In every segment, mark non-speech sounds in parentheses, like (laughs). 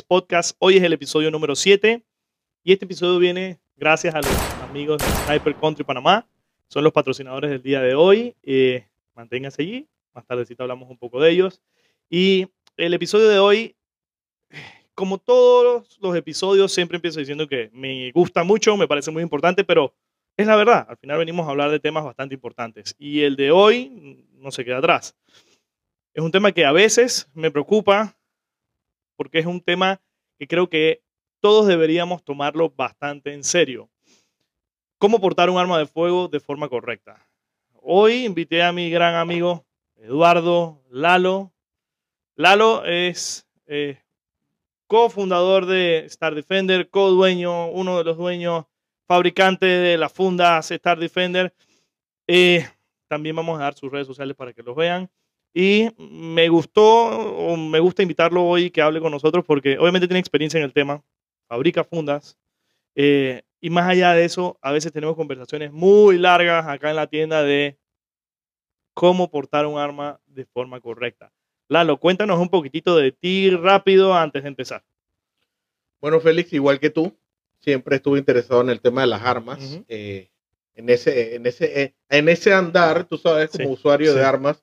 Podcast. Hoy es el episodio número 7 y este episodio viene gracias a los amigos de Sniper Country Panamá. Son los patrocinadores del día de hoy. Eh, manténganse allí. Más tardecito hablamos un poco de ellos. Y el episodio de hoy, como todos los episodios, siempre empiezo diciendo que me gusta mucho, me parece muy importante, pero es la verdad. Al final venimos a hablar de temas bastante importantes. Y el de hoy no se queda atrás. Es un tema que a veces me preocupa porque es un tema que creo que todos deberíamos tomarlo bastante en serio. ¿Cómo portar un arma de fuego de forma correcta? Hoy invité a mi gran amigo Eduardo Lalo. Lalo es eh, cofundador de Star Defender, co-dueño, uno de los dueños, fabricante de las fundas Star Defender. Eh, también vamos a dar sus redes sociales para que los vean. Y me gustó, o me gusta invitarlo hoy que hable con nosotros porque obviamente tiene experiencia en el tema, fabrica fundas. Eh, y más allá de eso, a veces tenemos conversaciones muy largas acá en la tienda de cómo portar un arma de forma correcta. Lalo, cuéntanos un poquitito de ti rápido antes de empezar. Bueno, Félix, igual que tú, siempre estuve interesado en el tema de las armas. eh, en, ese, en, ese, eh, en ese andar, tú sabes, como Sí, usuario sí. de armas,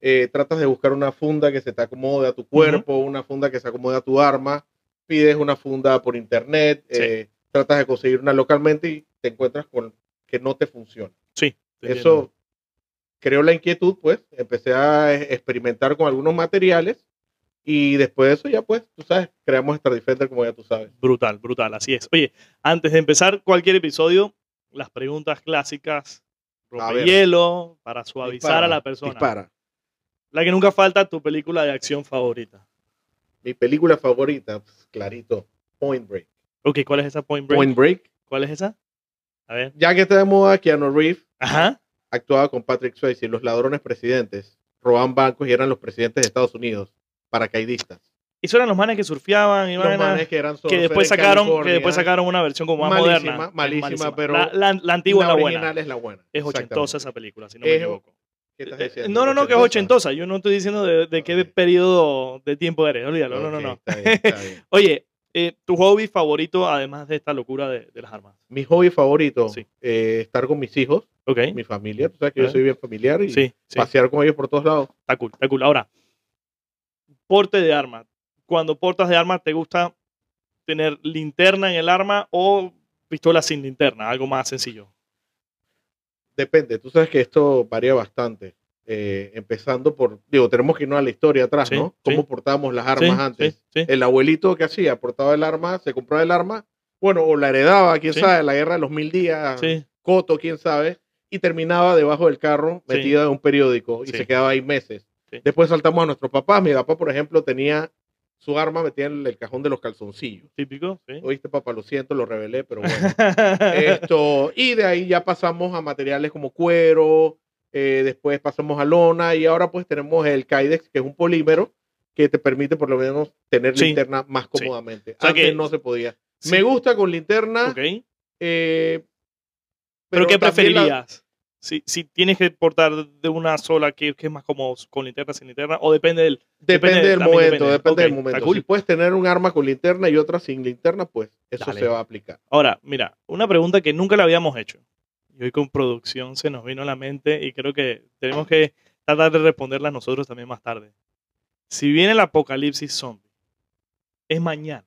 eh, tratas de buscar una funda que se te acomode a tu cuerpo, una funda que se acomode a tu arma, pides una funda por internet, Sí. eh, tratas de conseguir una localmente y te encuentras con que no te funciona. Sí. Eso entiendo. creó la inquietud, pues, empecé a experimentar con algunos materiales y después de eso ya, pues, tú sabes, creamos Star Defender como ya tú sabes. Brutal, brutal, así es. Oye, antes de empezar cualquier episodio, las preguntas clásicas, ver. hielo para suavizar Dispara, a la persona. Dispara. La que nunca falta, tu película de acción favorita. Mi película favorita, pues, clarito, Point Break. Ok, ¿cuál es esa Point Break? Point Break. ¿Cuál es esa? A ver. Ya que está de moda, Keanu Reeves Ajá. actuaba con Patrick Swayze, los ladrones presidentes, robaban bancos y eran los presidentes de Estados Unidos, paracaidistas. Esos eran los manes que surfeaban y Los manes que eran que después sacaron, que después sacaron una versión como más Malísima, moderna. Malísima, pero la, la- la antigua es la la original buena. es la buena. Es ochentosa esa película, si no me Es- equivoco. ¿Qué estás Eh, diciendo? No, no, no, que es ochentosa. Yo no estoy diciendo de, de qué periodo de tiempo eres. Olvídalo. No, no, no. está bien, está (laughs) bien. Oye, eh, tu hobby favorito, además de esta locura de, de las armas. Mi hobby favorito, Sí. eh, estar con mis hijos, mi familia. Tú sabes que yo soy bien familiar y Sí, sí. pasear con ellos por todos lados. Está cool, está cool. Ahora, porte de arma. Cuando portas de arma, ¿te gusta tener linterna en el arma o pistola sin linterna? Algo más sencillo. Depende, tú sabes que esto varía bastante. Eh, empezando por, digo, tenemos que irnos a la historia atrás, Sí, ¿no? sí. Cómo portábamos las armas Sí, antes. El abuelito que hacía, portaba el arma, se compraba el arma, bueno, o la heredaba, quién sabe, la guerra de los mil días, Coto, quién sabe, y terminaba debajo del carro, metida en un periódico, y se quedaba ahí meses. Después saltamos a nuestros papás. Mi papá, por ejemplo, tenía su arma metida en el cajón de los calzoncillos. típico. Sí. Oíste, papá, lo siento, lo revelé, pero bueno. (laughs) Esto, y de ahí ya pasamos a materiales como cuero, eh, después pasamos a lona y ahora pues tenemos el Kydex, que es un polímero que te permite por lo menos tener Sí. linterna más cómodamente. O sea Antes que- no se podía. Sí. Me gusta con linterna, Ok. eh, ¿Pero, qué también la- preferirías? Si, si tienes que portar de una sola, ¿qué, qué es más cómodo? ¿Con linterna, sin linterna? ¿O depende del...? depende, depende, del momento, depende. del momento. cool. Si puedes tener un arma con linterna y otra sin linterna, pues eso Dale. se va a aplicar. Ahora, mira, una pregunta que nunca la habíamos hecho. Y hoy con producción se nos vino a la mente y creo que tenemos que tratar de responderla nosotros también más tarde. Si viene el apocalipsis zombie, es mañana.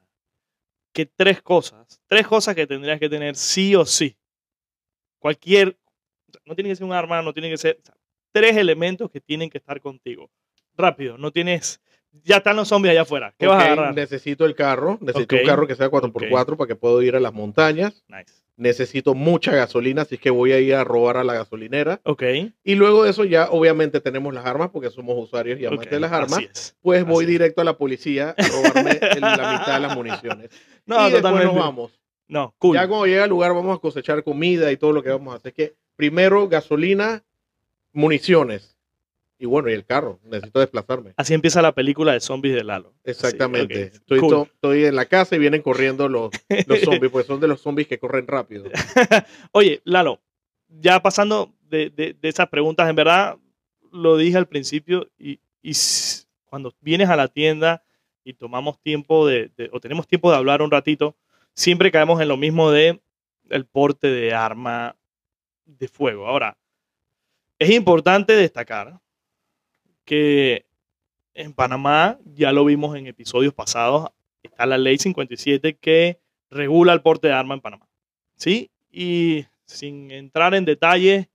¿Qué tres cosas? Tres cosas que tendrías que tener sí o sí. Cualquier, no tiene que ser un arma, no tiene que ser, o sea, tres elementos que tienen que estar contigo. Rápido, no tienes, ya están los zombies allá afuera. ¿Qué vas a agarrar? Necesito el carro, necesito un carro que sea 4x4 para que pueda ir a las montañas. Nice. necesito mucha gasolina, así que voy a ir a robar a la gasolinera. Ok. Y luego de eso ya obviamente tenemos las armas porque somos usuarios y amantes de las armas. así. Pues voy es. directo a la policía a robarme la mitad de las municiones. (laughs) No, y después totalmente. nos vamos. No, cool. Ya cuando llega al lugar vamos a cosechar comida y todo lo que vamos a hacer. que primero gasolina, municiones. Y bueno, y el carro. Necesito desplazarme. Así empieza la película de zombies de Lalo. Exactamente. ok, estoy, cool. to- estoy en la casa y vienen corriendo los, los (laughs) zombies, pues son de los zombies que corren rápido. (laughs) Oye, Lalo, ya pasando de, de- de esas preguntas, en verdad lo dije al principio y, y cuando vienes a la tienda y tomamos tiempo de, de- o tenemos tiempo de hablar un ratito, siempre caemos en lo mismo de el porte de arma de fuego. Ahora, es importante destacar que en Panamá, ya lo vimos en episodios pasados, está la ley 57 que regula el porte de arma en Panamá. ¿Sí? Y sin entrar en detalles,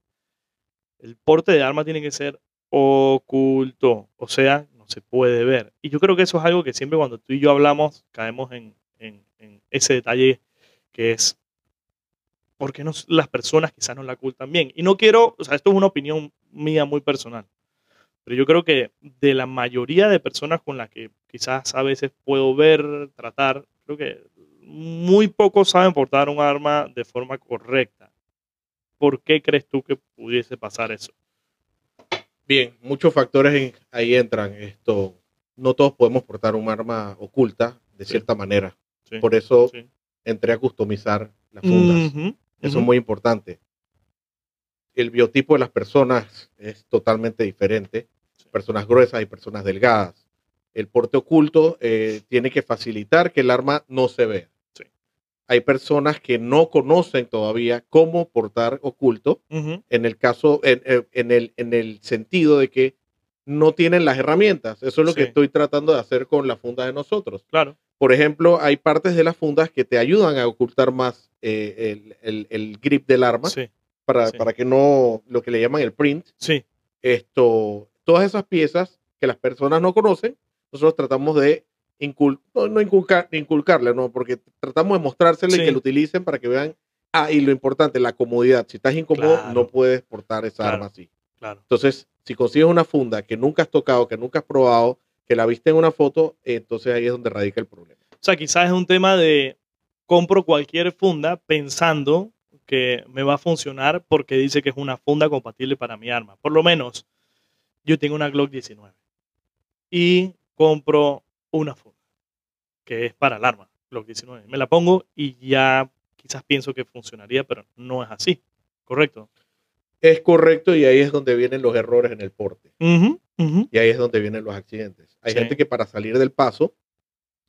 el porte de arma tiene que ser oculto, o sea, no se puede ver. Y yo creo que eso es algo que siempre cuando tú y yo hablamos, caemos en, en- en ese detalle que es por qué no, las personas quizás no la ocultan bien. Y no quiero, o sea, esto es una opinión mía muy personal, pero yo creo que de la mayoría de personas con las que quizás a veces puedo ver, tratar, creo que muy pocos saben portar un arma de forma correcta. ¿Por qué crees tú que pudiese pasar eso? Bien, muchos factores en- ahí entran. Esto, no todos podemos portar un arma oculta de Sí. cierta manera. Sí, Por eso sí. entré a customizar las fundas. Eso es muy importante. El biotipo de las personas es totalmente diferente. Sí. Personas gruesas y personas delgadas. El porte oculto eh, tiene que facilitar que el arma no se vea. Hay personas que no conocen todavía cómo portar oculto en el caso, en, en- el, en el sentido de que no tienen las herramientas. Eso es lo que estoy tratando de hacer con la funda de nosotros. Claro. Por ejemplo, hay partes de las fundas que te ayudan a ocultar más eh, el, el- el grip del arma Sí, para, sí. para que no, lo que le llaman el print, sí, esto, todas esas piezas que las personas no conocen, nosotros tratamos de incul- no, no inculcar, inculcarle, no, porque tratamos de mostrárselo Sí. y que lo utilicen para que vean. Ah, y lo importante, la comodidad. Si estás incómodo, Claro. no puedes portar esa Claro. arma así. claro. Entonces, si consigues una funda que nunca has tocado, que nunca has probado, que la viste en una foto, entonces ahí es donde radica el problema. O sea, quizás es un tema de compro cualquier funda pensando que me va a funcionar porque dice que es una funda compatible para mi arma. Por lo menos, yo tengo una Glock 19 y compro una funda que es para el arma, Glock 19. Me la pongo y ya quizás pienso que funcionaría, pero no es así. ¿Correcto? Es correcto y ahí es donde vienen los errores en el porte. Y ahí es donde vienen los accidentes. Hay Sí. gente que para salir del paso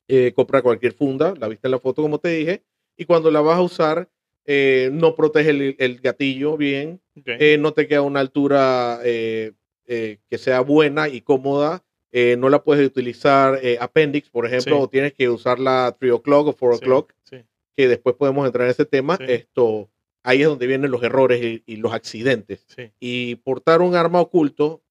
eh, compra cualquier funda, la viste en la foto como te dije, y cuando la vas a usar eh, no protege el, el gatillo bien, Ok. eh, no te queda a una altura que sea buena y cómoda, no la puedes utilizar appendix, por ejemplo, Sí. o tienes que usarla 3 o'clock o 4 Sí, o'clock, sí. que después podemos entrar en ese tema. Esto, ahí es donde vienen los errores y, y los accidentes. Y portar un arma oculto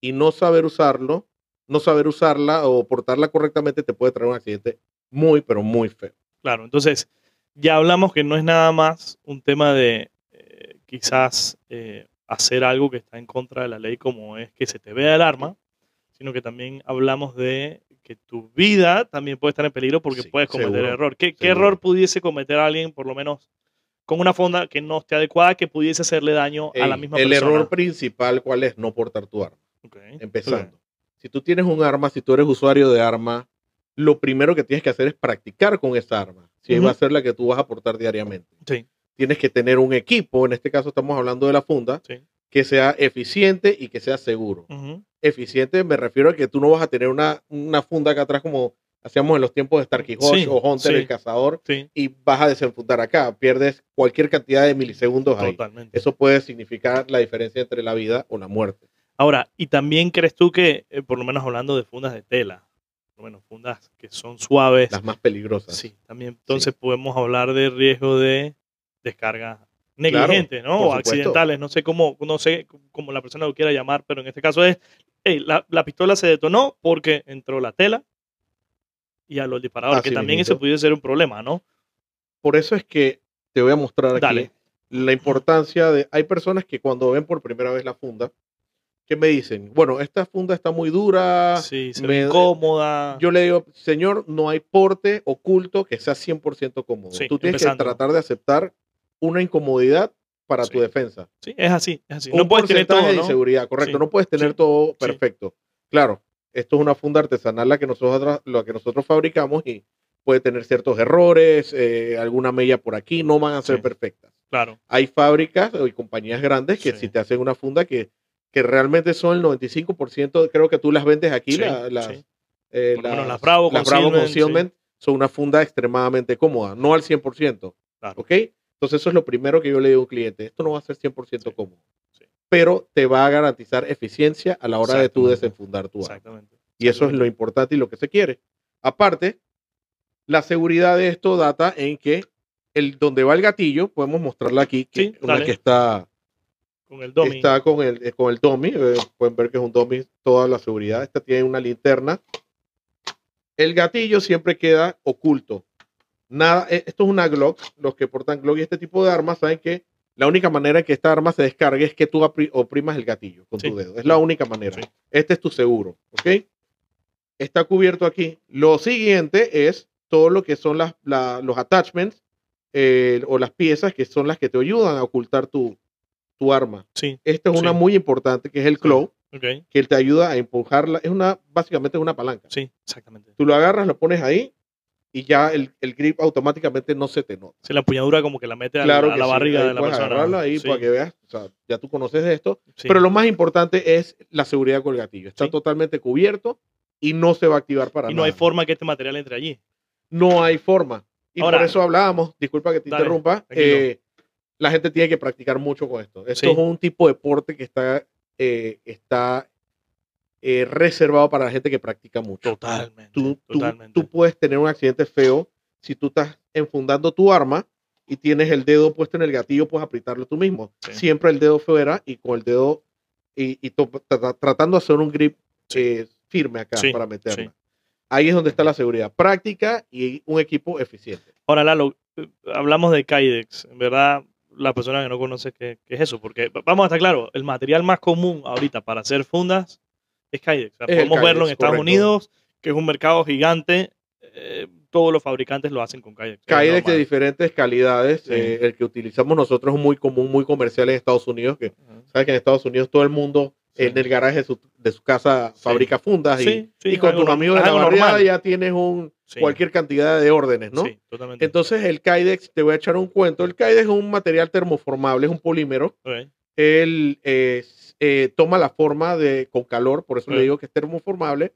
y no saber usarlo, no saber usarla o portarla correctamente te puede traer un accidente muy, pero muy feo. claro. Entonces, ya hablamos que no es nada más un tema de eh, quizás eh, hacer algo que está en contra de la ley como es que se te vea el arma, sino que también hablamos de que tu vida también puede estar en peligro porque Sí, puedes cometer seguro, error. ¿Qué, error pudiese cometer alguien, por lo menos con una fonda que no esté adecuada, que pudiese hacerle daño a la misma el persona? error principal, ¿cuál es? No portar tu arma. Empezando. Si tú tienes un arma, si tú eres usuario de arma, lo primero que tienes que hacer es practicar con esa arma. Si Ujú. va a ser la que tú vas a portar diariamente. Sí, Tienes que tener un equipo, en este caso estamos hablando de la funda, sí. que sea eficiente y que sea seguro. Eficiente me refiero a que tú no vas a tener una, una funda acá atrás como hacíamos en los tiempos de Starkey Hodge Sí, o Hunter, sí. el cazador, Sí, y vas a desenfundar acá. Pierdes cualquier cantidad de milisegundos ahí. totalmente. Eso puede significar la diferencia entre la vida o la muerte. Ahora, ¿y también crees tú que, eh, por lo menos hablando de fundas de tela, por lo menos fundas que son suaves, Las más peligrosas. sí, también entonces podemos hablar de riesgo de descarga negligente, ¿no? O accidentales, no sé cómo, no sé cómo la persona lo quiera llamar, pero en este caso es, hey, la, la pistola se detonó porque entró la tela y a los disparadores, Así que también eso pudiese ser un problema, ¿no? Por eso es que te voy a mostrar aquí Dale. la importancia de... Hay personas que cuando ven por primera vez la funda, que me dicen, bueno, esta funda está muy dura. Sí, se me- ve incómoda. Yo le digo, señor, no hay porte oculto que sea 100% cómodo. Sí, Tú tienes empezando. que tratar de aceptar una incomodidad para Sí. tu defensa. Sí, es así, es así. un no puedes tener todo, de ¿no? inseguridad, correcto. Sí, No puedes tener todo perfecto. Claro, esto es una funda artesanal la que nosotros, la que nosotros fabricamos y puede tener ciertos errores, eh, alguna mella por aquí, no van a ser perfectas. Claro, Hay fábricas y compañías grandes que si te hacen una funda que, que realmente son el 95%, creo que tú las vendes aquí, Sí, la- las, sí. eh, lo menos las, las Bravo las Bravo Concealment, Concealment son una funda extremadamente cómoda, no al 100%. Claro. ¿Ok? Entonces eso es lo primero que yo le digo a un cliente. Esto no va a ser 100% Sí. cómodo, Sí. pero te va a garantizar eficiencia a la hora de tú desenfundar tu arma. Exactamente. Y eso es lo importante y lo que se quiere. Aparte, la seguridad de esto data en que el donde va el gatillo, podemos mostrarla aquí, que Sí, una que está, Con el dummy. está con el eh, con el dummy, eh, pueden ver que es un dummy toda la seguridad. Esta tiene una linterna. El gatillo siempre queda oculto. Nada, eh, esto es una Glock. Los que portan Glock y este tipo de armas saben que la única manera que esta arma se descargue es que tú oprimas el gatillo con Sí. tu dedo. Es la única manera. Sí. Este es tu seguro, ¿ok? Está cubierto aquí. Lo siguiente es todo lo que son las, la- los attachments eh, o las piezas que son las que te ayudan a ocultar tu, tu arma. Sí, Esta es una muy importante que es el claw, ok. que te ayuda a empujarla. Es una, básicamente es una palanca. Sí, exactamente. Tú lo agarras, lo pones ahí y ya el, el grip automáticamente no se te nota. Sí, la empuñadura como que la mete a, la- a que la sí, barriga ahí de la puedes persona. agarrarla ahí Sí, para que veas. O sea, ya tú conoces de esto. sí. Pero lo más importante es la seguridad con el gatillo. Está totalmente cubierto y no se va a activar para y nada. no hay forma que este material entre allí. No hay forma. Y Ahora- por eso hablábamos, disculpa que te Dale, interrumpa, eh, la gente tiene que practicar mucho con esto. Esto Sí. es un tipo de deporte que está, eh, está eh, reservado para la gente que practica mucho. Totalmente. Tú, tú- totalmente. tú puedes tener un accidente feo si tú estás enfundando tu arma y tienes el dedo puesto en el gatillo, puedes apretarlo tú mismo. Sí. Siempre el dedo fuera y con el dedo y, y to- tra- tratando de hacer un grip Sí. eh, firme acá Sí, para meterla. Ahí es donde está la seguridad. Práctica y un equipo eficiente. Ahora, Lalo, eh, hablamos de Kydex. En verdad, la persona que no conoce qué, qué es eso, porque vamos a estar claros, el material más común ahorita para hacer fundas es Kydex. O sea, podemos verlo en Estados correcto. Unidos, que es un mercado gigante. eh, todos los fabricantes lo hacen con Kydex. Kydex de diferentes calidades. Sí. eh, el que utilizamos nosotros es muy común, muy comercial en Estados Unidos. Que Ujú. sabes que en Estados Unidos todo el mundo Sí. en el garaje de su, de su casa Sí. fabrica fundas y, y con tus amigos de la barriada normal. ya tienes un, Sí, cualquier cantidad de órdenes, ¿no? Sí, totalmente. Entonces el Kydex, te voy a echar un cuento. El Kydex es un material termoformable, es un polímero. Él eh, eh, toma la forma de con calor, por eso le digo que es termoformable.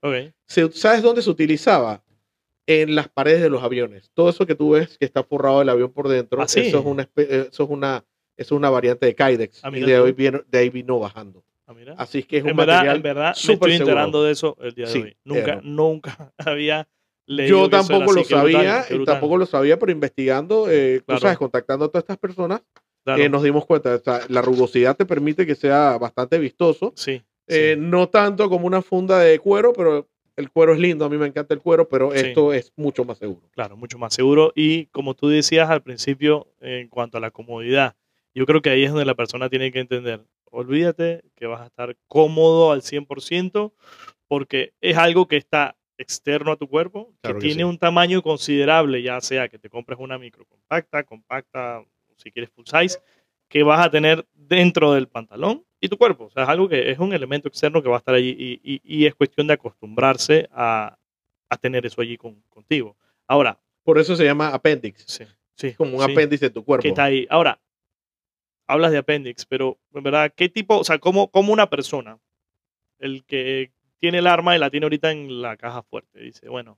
Se- ¿Sabes dónde se utilizaba? En las paredes de los aviones. Todo eso que tú ves que está forrado el avión por dentro, ¿Ah, sí? eso, es una, eh, eso, es una, eso es una variante de Kydex. Ah, y de, hoy viene- de ahí vino bajando. Ah, mira. Así que es un en verdad, material en verdad me estoy enterando de eso el día de Sí, hoy. Nunca, eh, nunca (laughs) había Yo tampoco lo brutal, sabía, qué y brutal. tampoco lo sabía, pero investigando, eh, tú Claro. sabes, contactando a todas estas personas, Claro. eh, nos dimos cuenta. O sea, la rugosidad te permite que sea bastante vistoso. Sí. Eh, sí. No tanto como una funda de cuero, pero el cuero es lindo. A mí me encanta el cuero, pero Sí. esto es mucho más seguro. Claro, mucho más seguro. Y como tú decías al principio, en cuanto a la comodidad, yo creo que ahí es donde la persona tiene que entender. Olvídate que vas a estar cómodo al 100% porque es algo que está externo a tu cuerpo, Claro que que tiene sí. un tamaño considerable, ya sea que te compres una micro compacta, compacta, si quieres full size, que vas a tener dentro del pantalón y tu cuerpo. O sea, es algo que es un elemento externo que va a estar allí y, y- y es cuestión de acostumbrarse a, a tener eso allí con- contigo. Ahora, Por eso se llama appendix. sí, sí, Como un sí, apéndice de tu cuerpo. que está ahí. Ahora, hablas de appendix, pero en verdad, ¿qué tipo, o sea, cómo, cómo una persona, el que tiene el arma y la tiene ahorita en la caja fuerte, dice, bueno,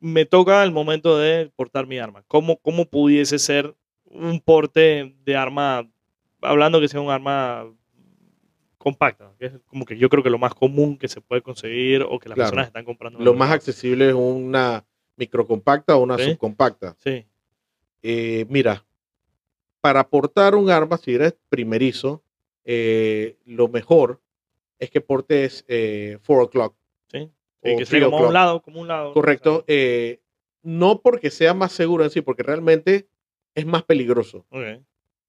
me toca el momento de portar mi arma. ¿Cómo, cómo pudiese ser un porte de arma, hablando que sea un arma compacta, que es como que yo creo que lo más común que se puede conseguir o que las Claro. personas están comprando. Lo más accesible es una microcompacta o una Sí. subcompacta. Sí, Eh, mira, para portar un arma, si eres primerizo, eh, lo mejor es que portes 4 o'clock. sí. que sea como o'clock. un lado, como un lado. Correcto. Eh, no porque sea más seguro en sí, porque realmente es más peligroso. ok.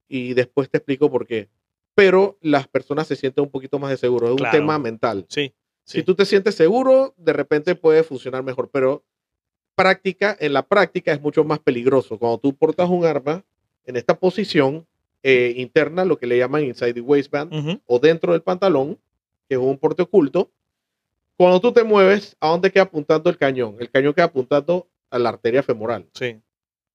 Y después te explico por qué. Pero las personas se sienten un poquito más de seguro. Es un tema mental. Sí. Si tú te sientes seguro, de repente puede funcionar mejor. Pero práctica, en la práctica es mucho más peligroso. Cuando tú portas un arma en esta posición eh, interna, lo que le llaman inside the waistband, o dentro del pantalón, que es un porte oculto, cuando tú te mueves, ¿a dónde queda apuntando el cañón? El cañón queda apuntando a la arteria femoral. Sí,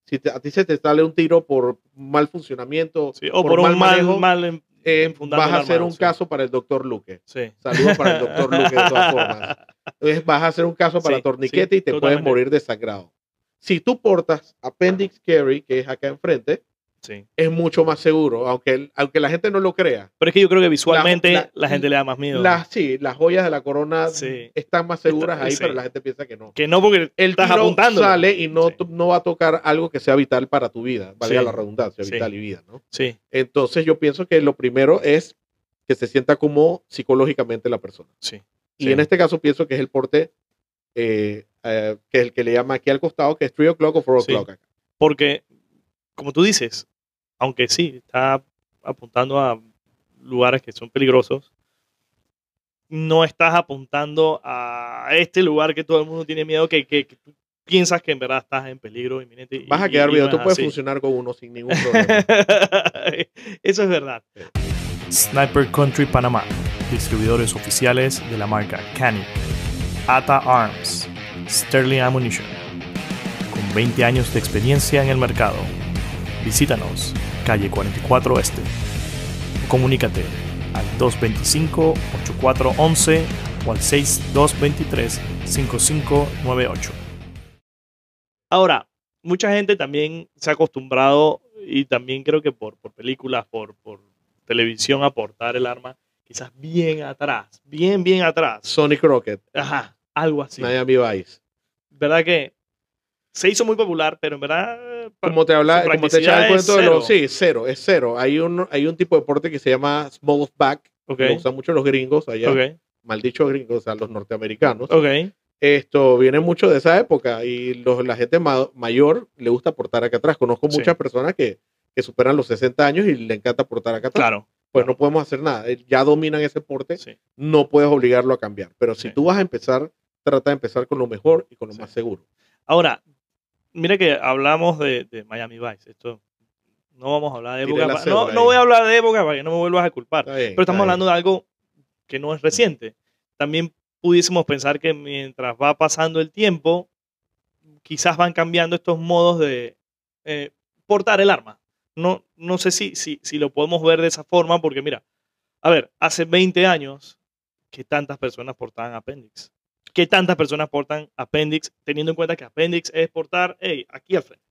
Si te- a ti se te sale un tiro por mal funcionamiento, sí. O por, un mal, manejo, mal en- eh, vas a hacer arma, un sí. caso para el doctor Luque. Sí. Saludos para el doctor Luque de todas formas. (laughs) Entonces vas a hacer un caso para torniquete y te puedes morir desangrado. Si tú portas appendix carry, que es acá enfrente, Sí. es mucho más seguro, aunque, aunque la gente no lo crea. Pero es que yo creo que visualmente la, la- gente le da más miedo. Las, sí, las joyas de la corona Sí. están más seguras Está- ahí, sí. pero la gente piensa que no. Que no porque El estás tiro apuntando. sale y no, no va a tocar algo que sea vital para tu vida, valga la redundancia, vital y vida, ¿no? Sí, Entonces yo pienso que lo primero es que se sienta como psicológicamente la persona. sí. Y en este caso pienso que es el porte eh, eh, que es el que le llama aquí al costado, que es 3 o'clock o 4 Sí. o'clock. Porque, como tú dices, aunque sí, está apuntando a lugares que son peligrosos, no estás apuntando a este lugar que todo el mundo tiene miedo, que, que- que tú piensas que en verdad estás en peligro inminente. y- Vas a quedar no tú es puedes así. funcionar con uno sin ningún problema. (laughs) Eso es verdad. Sniper Country Panamá, distribuidores oficiales de la marca Canny, Ata Arms, Sterling Ammunition, con 20 años de experiencia en el mercado. Visítanos, calle 44 Este. O comunícate al 225-8411 o al 6223-5598. Ahora, mucha gente también se ha acostumbrado y también creo que por, por películas, por, por televisión, a portar el arma quizás bien atrás, bien, bien atrás. Sonic Rocket, Ajá, algo así. Miami Vice. ¿Verdad que se hizo muy popular, pero en verdad... Como te habla, como te echaba el cuento de los. Sí, cero, es cero. Hay un, hay un tipo de deporte que se llama small back, Ok, que lo usan mucho los gringos allá, ok, maldichos gringos, o sea, los norteamericanos. ok. Esto viene mucho de esa época y los- la gente ma- mayor le gusta portar acá atrás. Conozco Sí. muchas personas que, que superan los 60 años y le encanta portar acá atrás. Claro. Pues claro. no podemos hacer nada. Eh, Ya dominan ese porte, Sí. no puedes obligarlo a cambiar. Pero si Sí. tú vas a empezar, trata de empezar con lo mejor y con lo Sí. más seguro. Ahora, mira que hablamos de, de Miami Vice. Esto no vamos a hablar de época. pa- No, no voy a hablar de época para que no me vuelvas a culpar. Bien, Pero estamos hablando de algo que no es reciente. También pudiésemos pensar que mientras va pasando el tiempo, quizás van cambiando estos modos de eh, portar el arma. No, no sé si, si, si lo podemos ver de esa forma, porque mira, a ver, hace 20 años, ¿qué tantas personas portaban Appendix? ¿Qué tantas personas portan Appendix, teniendo en cuenta que Appendix es portar, hey, aquí al frente?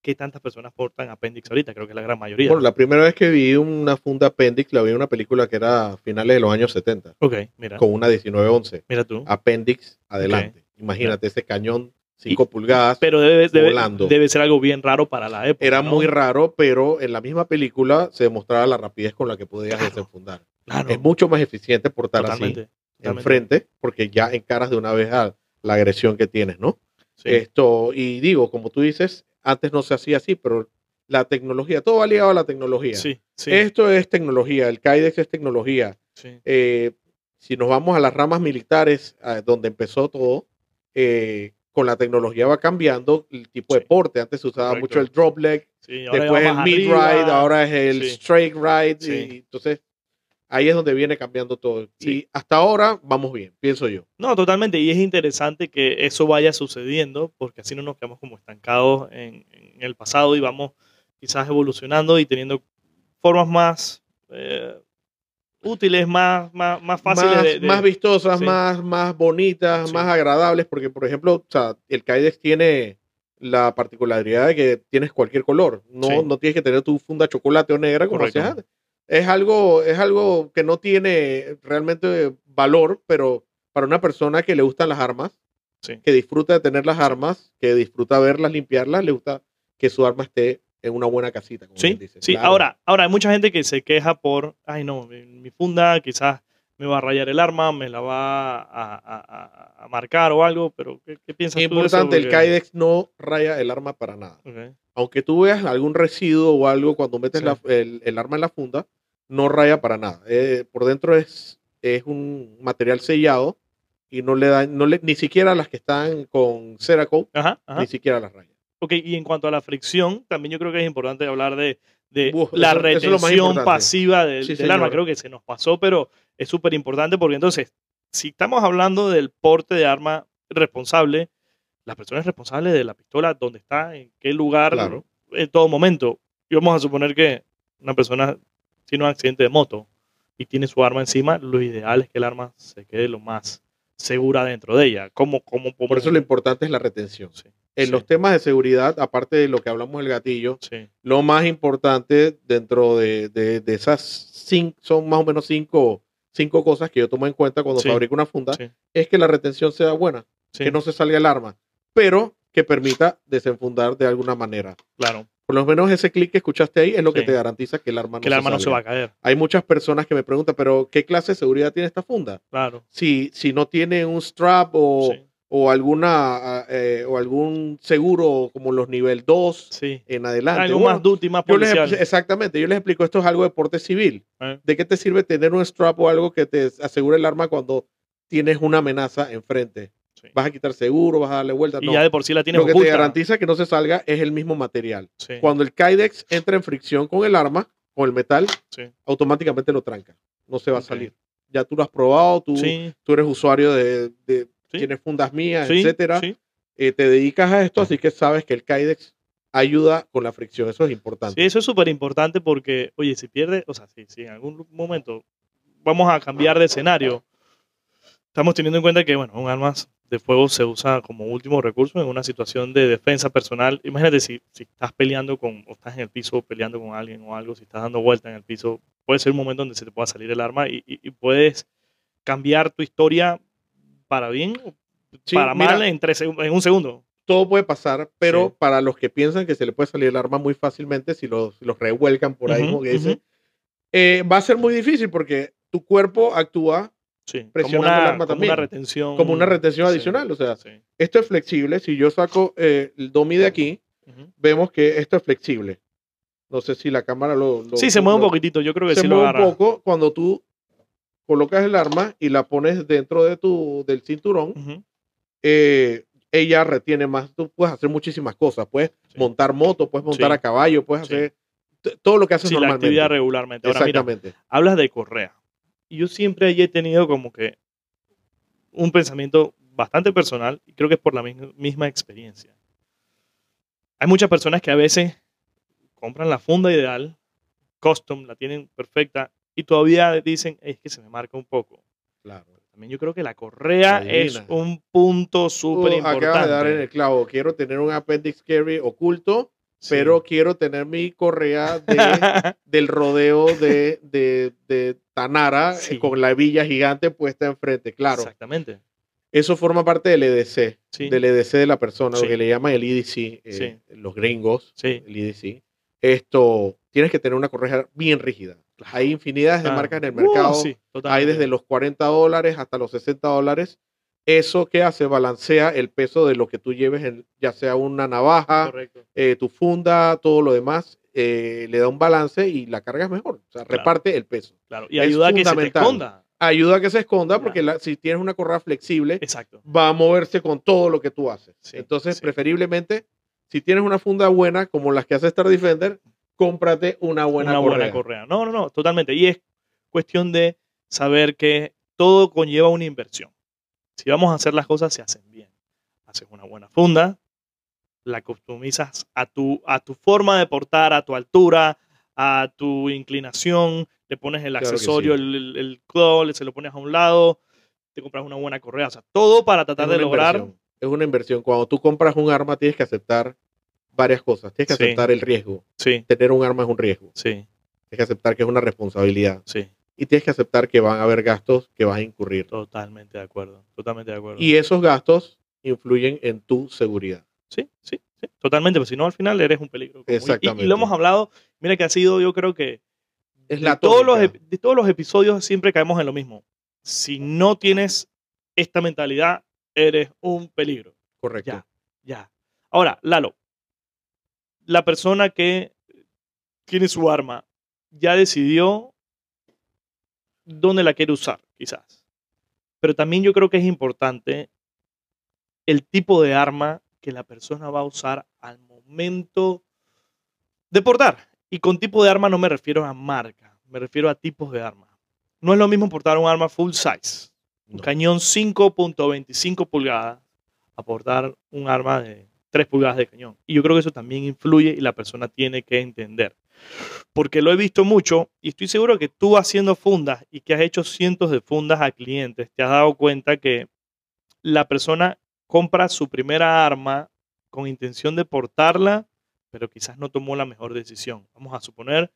¿Qué tantas personas portan Appendix ahorita? Creo que la gran mayoría. Bueno, la primera vez que vi una funda Appendix la vi en una película que era a finales de los años 70, ok, mira, con una 1911. mira tú. Appendix adelante. Imagínate ese cañón 5 Y- pulgadas. Pero debe, debe, debe ser algo bien raro para la época. Era ¿no? muy raro, pero en la misma película se demostraba la rapidez con la que podías Claro. desenfundar. Claro, Es mucho más eficiente portar totalmente. así totalmente. enfrente, porque ya encaras de una vez a la agresión que tienes, ¿no? Sí. Esto, y digo, como tú dices, antes no se hacía así, pero la tecnología, todo va ligado a la tecnología. sí, sí, Esto es tecnología, el Kydex es tecnología. Eh, si nos vamos a las ramas militares, a donde empezó todo, eh, con la tecnología va cambiando el tipo de Sí. porte. Antes se usaba Correcto. mucho el drop leg, después el mid ride, ahora es el straight ride. Y, entonces, ahí es donde viene cambiando todo. Sí. Y hasta ahora vamos bien, pienso yo. No, totalmente. Y es interesante que eso vaya sucediendo, porque así no nos quedamos como estancados en, en el pasado y vamos quizás evolucionando y teniendo formas más eh, útiles, más, más, más fáciles más, de, de- más vistosas, sí. más, más bonitas, Sí. más agradables, porque por ejemplo, o sea, el Kydex tiene la particularidad de que tienes cualquier color, no, no tienes que tener tu funda chocolate o negra como hacías antes. Es algo, es algo que no tiene realmente valor, pero para una persona que le gustan las armas, Sí. que disfruta de tener las armas, que disfruta verlas, limpiarlas, le gusta que su arma esté en una buena casita. Como Sí, sí. Claro. Ahora, ahora hay mucha gente que se queja por, ay no, mi, funda quizás me va a rayar el arma, me la va a, a- a- marcar o algo, pero ¿qué, qué piensas tú de eso? Importante, el Kydex no raya el arma para nada. Ok, aunque tú veas algún residuo o algo cuando metes Sí. la- el, el arma en la funda, no raya para nada. Eh, por dentro es, es un material sellado y no le da, no le, ni siquiera las que están con Cerakote, Ajá, ajá. ni siquiera las raya. Ok, y en cuanto a la fricción, también yo creo que es importante hablar de, de Uf, la eso- es pasiva del, Sí, del arma. Creo que se nos pasó, pero es súper importante porque entonces, si estamos hablando del porte de arma responsable, la persona es responsable de la pistola, dónde está, en qué lugar, Claro. en todo momento. Y vamos a suponer que una persona tiene un accidente de moto y tiene su arma encima, lo ideal es que el arma se quede lo más segura dentro de ella. ¿Cómo, cómo, Por eso lo importante es la retención. Sí, En sí, los temas de seguridad, aparte de lo que hablamos del gatillo, sí, lo más importante dentro de, de- de esas cinco, son más o menos cinco, cinco cosas que yo tomo en cuenta cuando fabrico una funda, es que la retención sea buena, que no se salga el arma, pero que permita desenfundar de alguna manera. claro. Por lo menos ese clic que escuchaste ahí es lo que te garantiza que el arma no, Que el se, arma no se va a caer. Hay muchas personas que me preguntan, pero ¿qué clase de seguridad tiene esta funda? Claro. Si, si no tiene un strap o, Sí, o alguna ah, eh, o algún seguro como los nivel 2 sí. en adelante. Algo Bueno, más duty, más yo les, policial. exactamente, yo les explico, esto es algo de porte civil. Eh. ¿De qué te sirve tener un strap o algo que te asegure el arma cuando tienes una amenaza enfrente? Sí. Vas a quitar seguro, vas a darle vuelta. Y no. ya de por sí la tienes Lo que te oculta. garantiza que no se salga es el mismo material. Sí, Cuando el Kydex entra en fricción con el arma, con el metal, sí, automáticamente lo tranca. No se va a salir. Ya tú lo has probado, tú, tú eres usuario de, tienes fundas mías, etcétera. Eh, te dedicas a esto, así que sabes que el Kydex ayuda con la fricción. Eso es importante. Sí, eso es súper importante porque, oye, si pierde, o sea, si, si en algún momento vamos a cambiar de escenario, estamos teniendo en cuenta que, bueno, un arma de fuego se usa como último recurso en una situación de defensa personal. Imagínate si, si estás peleando con, o estás en el piso peleando con alguien o algo, si estás dando vuelta en el piso, puede ser un momento donde se te pueda salir el arma y, y- y puedes cambiar tu historia para bien o Sí, para mira, mal en, tres en un segundo. todo puede pasar, pero Sí. para los que piensan que se le puede salir el arma muy fácilmente, si los, si los revuelcan por ahí, como que dicen, eh, va a ser muy difícil porque tu cuerpo actúa Sí, como presionando el una, arma como también. una retención. como una retención Sí, adicional. O sea, sí. esto es flexible. Si yo saco eh, el domi de aquí, Ujú. vemos que esto es flexible. No sé si la cámara lo. lo- Sí, se mueve un lo- poquitito. Yo creo que Se sí lo mueve un agarra. poco cuando tú colocas el arma y la pones dentro de tu, del cinturón. Ujú. eh, ella retiene más. Tú puedes hacer muchísimas cosas. Puedes Sí. montar moto, puedes montar Sí. a caballo, puedes Sí. hacer todo lo que haces Sí, la normalmente. actividad regularmente. Ahora, mira, Exactamente. hablas de correa. Y yo siempre ahí he tenido como que un pensamiento bastante personal y creo que es por la misma, experiencia. Hay muchas personas que a veces compran la funda ideal, custom, la tienen perfecta y todavía dicen, es que se me marca un poco. Claro. También yo creo que la correa es Adivina. un punto súper acabas de dar en el importante. clavo. Quiero tener un appendix carry oculto, Sí. pero quiero tener mi correa (laughs) de, del rodeo de, de, de Tanara eh, Sí. con la villa gigante puesta enfrente. Claro, Exactamente. eso forma parte del EDC, Sí. del EDC de la persona, lo que le llaman el EDC, eh, los gringos, Sí. el EDC. Esto, tienes que tener una correa bien rígida. Hay infinidades de Claro. marcas en el Uh, mercado. sí, Hay desde los 40 dólares hasta los 60 dólares. Eso que hace balancea el peso de lo que tú lleves, en, ya sea una navaja, eh, tu funda, todo lo demás, eh, le da un balance y la cargas mejor. O sea, Claro. reparte el peso. Claro. Y Es ayuda a que se te esconda. Ayuda a que se esconda porque la- si tienes una correa flexible, Exacto. va a moverse con todo lo que tú haces. Sí, Entonces, sí. preferiblemente, si tienes una funda buena, como las que hace Star Defender, cómprate una buena una correa. buena correa. No, no, no, totalmente. Y es cuestión de saber que todo conlleva una inversión. Si vamos a hacer las cosas, se hacen bien. Haces una buena funda, la customizas a tu, a tu forma de portar, a tu altura, a tu inclinación, le pones el Claro accesorio, sí. el, el, el se lo pones a un lado, te compras una buena correa. O sea, todo para tratar de lograr. inversión. Es una inversión. Cuando tú compras un arma, tienes que aceptar varias cosas. Tienes que Sí. aceptar el riesgo. Sí, Tener un arma es un riesgo. sí, Tienes que aceptar que es una responsabilidad. sí. Y tienes que aceptar que van a haber gastos que vas a incurrir. Totalmente de acuerdo. Totalmente de acuerdo. Y esos gastos influyen en tu seguridad. Sí, sí, sí, totalmente, pues si no al final eres un peligro. como- y- Y, Exactamente. lo hemos hablado, mira que ha sido, yo creo que Es de la todos, los, de todos los episodios siempre caemos en lo mismo. Si no tienes esta mentalidad, eres un peligro. Correcto. Ya, ya. Ahora, Lalo, la persona que tiene su arma ya decidió dónde la quiere usar, quizás. Pero también yo creo que es importante el tipo de arma que la persona va a usar al momento de portar. Y con tipo de arma no me refiero a marca, me refiero a tipos de arma. No es lo mismo portar un arma full size, un No. cañón 5.25 pulgadas, a portar un arma de 3 pulgadas de cañón. Y yo creo que eso también influye y la persona tiene que entender. Porque lo he visto mucho y estoy seguro que tú haciendo fundas y que has hecho cientos de fundas a clientes, te has dado cuenta que la persona compra su primera arma con intención de portarla, pero quizás no tomó la mejor decisión. Vamos a suponer,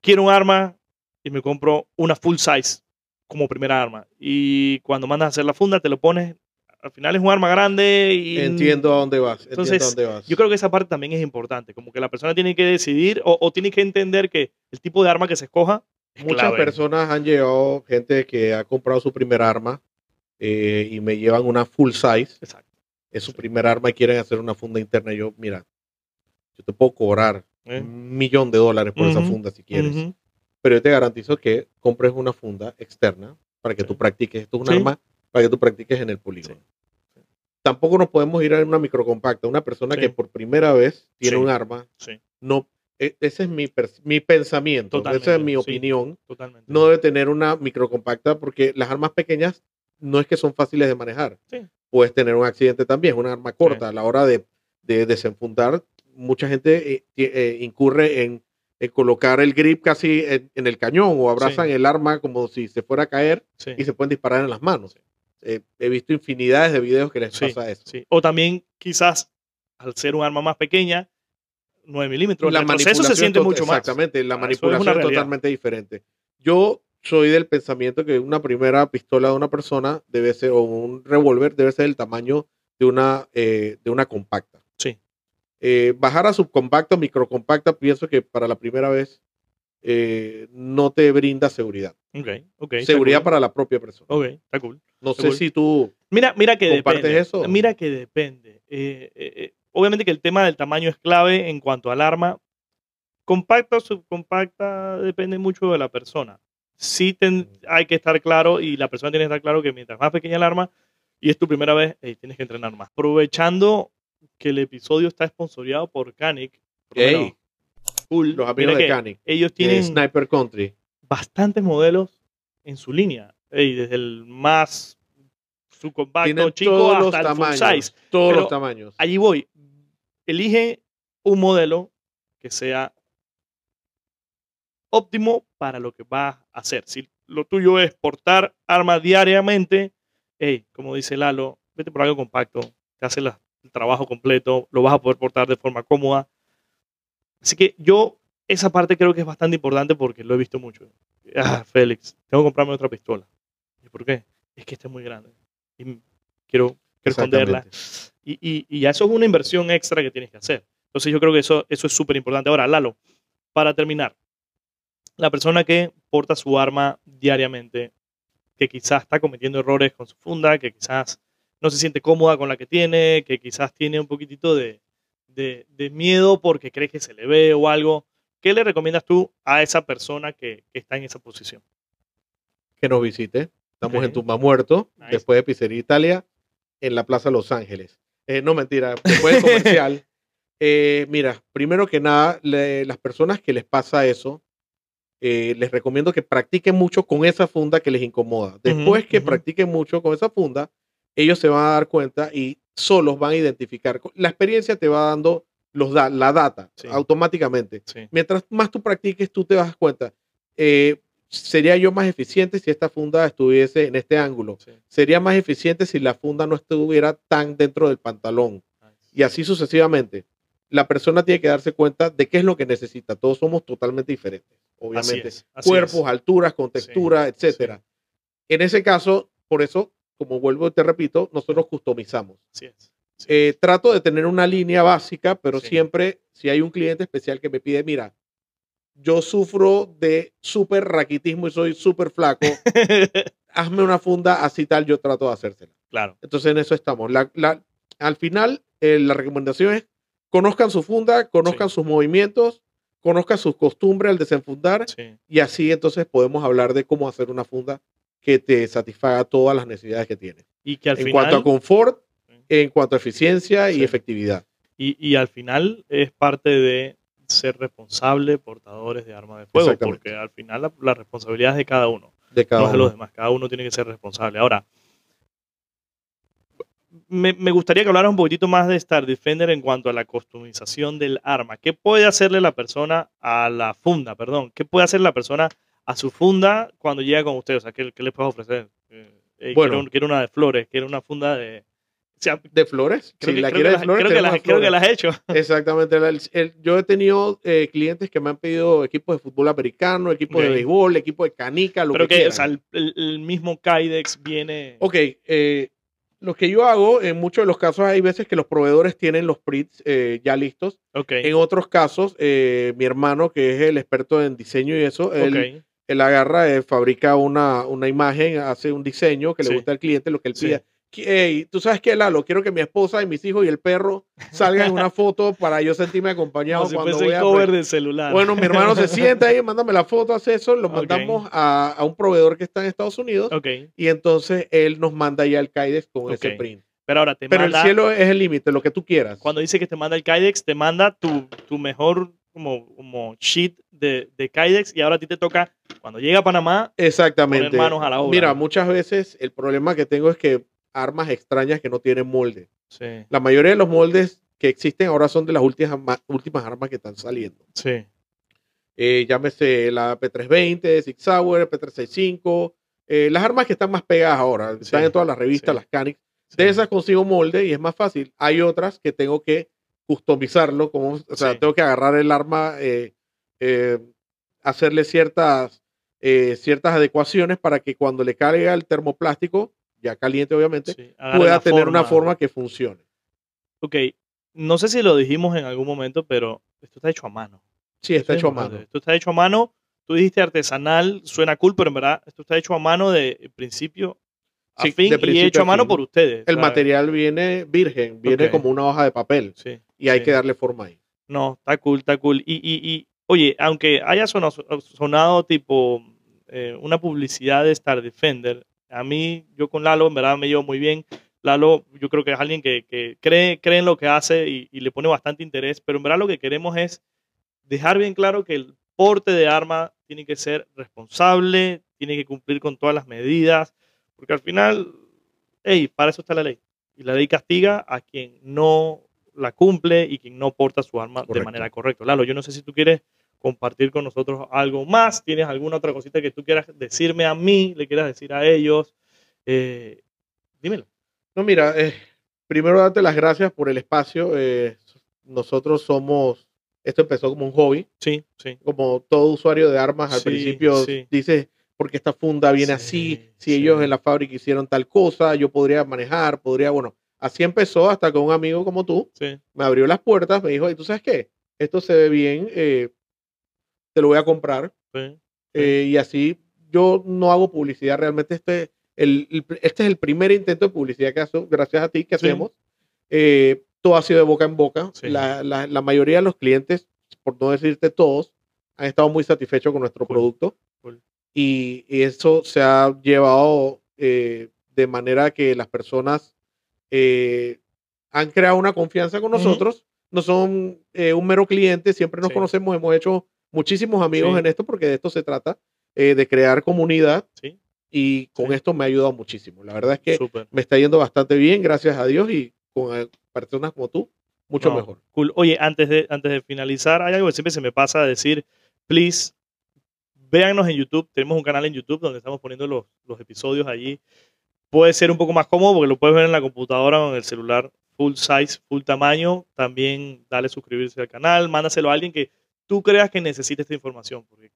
quiero un arma y me compro una full size como primera arma. Y cuando mandas a hacer la funda, te lo pones. Al final es un arma grande y. Entiendo a dónde vas. Entonces, entiendo a dónde vas. Yo creo que esa parte también es importante. Como que la persona tiene que decidir o, o tiene que entender que el tipo de arma que se escoja es Muchas clave. personas han llegado, gente que ha comprado su primer arma eh, y me llevan una full size. Exacto. Es su primer arma y quieren hacer una funda interna. Y yo, mira, yo te puedo cobrar ¿eh? un millón de dólares por esa funda si quieres. Pero yo te garantizo que compres una funda externa para que Sí. tú practiques. Esto es un Sí. arma para que tú practiques en el polígono. Sí. Tampoco nos podemos ir a una microcompacta. Una persona Sí. que por primera vez tiene Sí. un arma, no, e- ese es mi, pensamiento, esa es mi opinión. totalmente. No debe tener una microcompacta porque las armas pequeñas no es que son fáciles de manejar. Puedes tener un accidente también, es una arma corta. A la hora de, de desenfundar, mucha gente eh, eh, incurre en, en colocar el grip casi en, en el cañón o abrazan el arma como si se fuera a caer y se pueden disparar en las manos. Eh, he visto infinidades de videos que les Sí, pasa eso. sí. O también, quizás, al ser un arma más pequeña, 9 milímetros, el retroceso se siente mucho más. Exactamente, la Ah, es manipulación es totalmente diferente. Yo soy del pensamiento que una primera pistola de una persona debe ser, o un revólver debe ser el tamaño de una, eh, de una compacta. Sí. Eh, bajar a subcompacta, microcompacta, pienso que para la primera vez eh, no te brinda seguridad. Ok, ok. está seguridad cool. para la propia persona. Ok, está cool. No está sé cool. si tú... Mira, mira que ¿Compartes depende. eso? Mira que depende. Eh, eh, obviamente que el tema del tamaño es clave en cuanto al arma. Compacta o subcompacta depende mucho de la persona. Sí ten- hay que estar claro y la persona tiene que estar claro que mientras más pequeña el arma y es tu primera vez, tienes que entrenar más. Aprovechando que el episodio está sponsoreado por Canic. por cool. los amigos de que Canic, Ellos tienen Sniper Country. bastantes modelos en su línea. Ey, desde el más subcompacto chico todos los hasta el full tamaños. size. Todos Pero los tamaños. Allí voy. Elige un modelo que sea óptimo para lo que vas a hacer. Si lo tuyo es portar armas diariamente, hey, como dice Lalo, vete por algo compacto, te hace la- el trabajo completo, lo vas a poder portar de forma cómoda. Así que yo esa parte creo que es bastante importante porque lo he visto mucho. Ah, Félix, tengo que comprarme otra pistola. ¿Y por qué? Es que esta es muy grande. Y quiero, quiero esconderla. Y, y, y eso es una inversión extra que tienes que hacer. Entonces yo creo que eso, eso es súper importante. Ahora, Lalo, para terminar, la persona que porta su arma diariamente, que quizás está cometiendo errores con su funda, que quizás no se siente cómoda con la que tiene, que quizás tiene un poquitito de, de, de miedo porque cree que se le ve o algo, ¿qué le recomiendas tú a esa persona que, que está en esa posición? que nos visite. Estamos Ok. en Tumba Muerto, Nice. después de Pizzería Italia, en la Plaza Los Ángeles. Eh, no, mentira, después del (laughs) comercial. Eh, mira, primero que nada, le- las personas que les pasa eso, eh, les recomiendo que practiquen mucho con esa funda que les incomoda. Después que practiquen mucho con esa funda, ellos se van a dar cuenta y solos van a identificar. La experiencia te va dando los da- la data Sí. automáticamente Sí. mientras más tú practiques, tú te das cuenta. eh, sería yo más eficiente si esta funda estuviese en este ángulo. sí. Sería más eficiente si la funda no estuviera tan dentro del pantalón. Y así sucesivamente. La persona tiene que darse cuenta de qué es lo que necesita. Todos somos totalmente diferentes. Obviamente. Así es, así Cuerpos, es. alturas, contextura, etcétera. En ese caso, por eso, como vuelvo y te repito, nosotros customizamos. Sí. Eh, trato de tener una línea básica, pero siempre, si hay un cliente especial que me pide, mira, yo sufro de súper raquitismo y soy súper flaco, (laughs) hazme una funda así tal, yo trato de hacérsela. claro. Entonces en eso estamos. La- la- al final, eh, la recomendación es, conozcan su funda, conozcan sus movimientos, conozcan sus costumbres al desenfundar y así entonces podemos hablar de cómo hacer una funda que te satisfaga todas las necesidades que tienes. Y que al En final. cuanto a confort, en cuanto a eficiencia y efectividad. Y, y al final es parte de ser responsable portadores de armas de fuego, porque al final la, la responsabilidad es de cada uno, de cada no es de los uno. demás, cada uno tiene que ser responsable. Ahora, me, me gustaría que hablaras un poquitito más de Star Defender en cuanto a la customización del arma. ¿Qué puede hacerle la persona a la funda, perdón? ¿Qué puede hacer la persona a su funda cuando llega con usted? O sea, ¿qué, qué le puedes ofrecer? Eh, eh, Bueno. quiero, quiero una de flores, quiero una funda de... o sea, ¿De flores? creo, si la creo que las- flores, creo que las- las creo que flores. las he hecho. (laughs) Exactamente. el- el- yo he tenido eh, clientes que me han pedido equipos de fútbol americano, equipos de béisbol, equipos de canica, lo Pero que, que, o sea, el, mismo Kydex viene... Ok, eh, lo que yo hago, en muchos de los casos hay veces que los proveedores tienen los prints eh, ya listos. Ok, En otros casos, eh, mi hermano, que es el experto en diseño y eso, él, ok. Él agarra, eh, fabrica una, una imagen, hace un diseño que Sí. le gusta al cliente, lo que él pida. Qui- Ey, tú sabes qué, Lalo, quiero que mi esposa y mis hijos y el perro salgan en una foto para yo sentirme acompañado Como si cuando fuese voy el a... cover del celular. Bueno, mi hermano se (laughs) sienta ahí, mándame la foto, hace eso, lo mandamos a, a un proveedor que está en Estados Unidos Ok, y entonces él nos manda ya el Kydex con ese print. pero ahora te Pero manda... el cielo es el límite, lo que tú quieras. Cuando dice que te manda el Kydex, te manda tu, tu mejor como, como sheet de, de Kydex y ahora a ti te toca, cuando llega a Panamá, Exactamente. poner manos a la obra. Mira, muchas veces el problema que tengo es que armas extrañas que no tienen molde. Sí, La mayoría de los moldes que existen ahora son de las últimas, ma- últimas armas que están saliendo. sí. Eh, llámese la P320, Six Sauer, P365, eh, las armas que están más pegadas ahora, están en todas las revistas, sí. las Canix. De esas consigo molde y es más fácil. Hay otras que tengo que customizarlo, como, o sea, Sí. tengo que agarrar el arma, eh, eh, hacerle ciertas, eh, ciertas adecuaciones para que cuando le caiga el termoplástico, ya caliente obviamente, Sí, pueda tener una forma que funcione. Ok, no sé si lo dijimos en algún momento, pero esto está hecho a mano. Sí, está hecho a mano. Esto está hecho a mano. Tú dijiste artesanal, suena cool, pero en verdad esto está hecho a mano de principio a Sí, fin de y hecho a mano fin. por ustedes. El ¿sabes? material viene virgen, viene como una hoja de papel Sí, y hay sí. que darle forma ahí. No, está cool, está cool. Y, y, y oye, aunque haya sonado, sonado tipo eh, una publicidad de Star Defender, a mí, yo con Lalo, en verdad me llevo muy bien. Lalo, yo creo que es alguien que, que cree, cree en lo que hace y, y le pone bastante interés, pero en verdad lo que queremos es dejar bien claro que el porte de arma tiene que ser responsable, tiene que cumplir con todas las medidas, porque al final, hey, para eso está la ley. Y la ley castiga a quien no la cumple y quien no porta su arma de manera correcta. Lalo, yo no sé si tú quieres compartir con nosotros algo más, tienes alguna otra cosita que tú quieras decirme a mí, le quieras decir a ellos. Eh, dímelo. No, mira, eh, primero darte las gracias por el espacio. eh, nosotros somos, esto empezó como un hobby, Sí, sí. como todo usuario de armas al Sí, principio sí. dice, porque esta funda viene Sí, así, si sí. ellos en la fábrica hicieron tal cosa, yo podría manejar, podría, bueno, así empezó hasta que un amigo como tú Sí, me abrió las puertas, me dijo, ¿y tú sabes qué? Esto se ve bien, eh, te lo voy a comprar. Eh, y así yo no hago publicidad realmente. Este, el, el- este es el primer intento de publicidad que hago, gracias a ti, que hacemos. Eh, todo ha sido de boca en boca. La, la- la mayoría de los clientes, por no decirte todos, han estado muy satisfechos con nuestro producto. Y, y eso se ha llevado eh, de manera que las personas eh, han creado una confianza con nosotros. No son eh, un mero cliente, siempre nos Sí. conocemos, hemos hecho muchísimos amigos Sí. en esto porque de esto se trata, eh, de crear comunidad Sí, y con esto me ha ayudado muchísimo. La verdad es que súper. me está yendo bastante bien, gracias a Dios y con eh, personas como tú, mucho No, mejor. Cool. Oye, antes de, antes de finalizar, hay algo que siempre se me pasa a decir, please, véannos en YouTube. Tenemos un canal en YouTube donde estamos poniendo los, los episodios allí. Puede ser un poco más cómodo porque lo puedes ver en la computadora o en el celular full size, full tamaño. También dale suscribirse al canal, mándaselo a alguien que tú creas que necesite esta información. Porque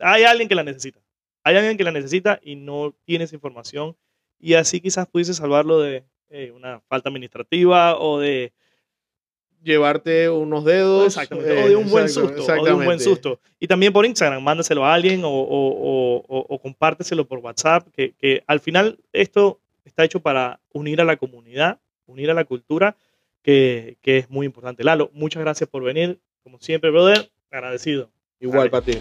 hay alguien que la necesita. Hay alguien que la necesita y no tiene esa información. Y así quizás pudiese salvarlo de eh, una falta administrativa o de Llevarte unos dedos. Exactamente, eh, o de un buen susto, o de un buen susto. Y también por Instagram, mándaselo a alguien o, compárteselo por WhatsApp, que, que al final esto está hecho para unir a la comunidad, unir a la cultura, que, que es muy importante. Lalo, muchas gracias por venir, como siempre, brother, agradecido. Igual para ti.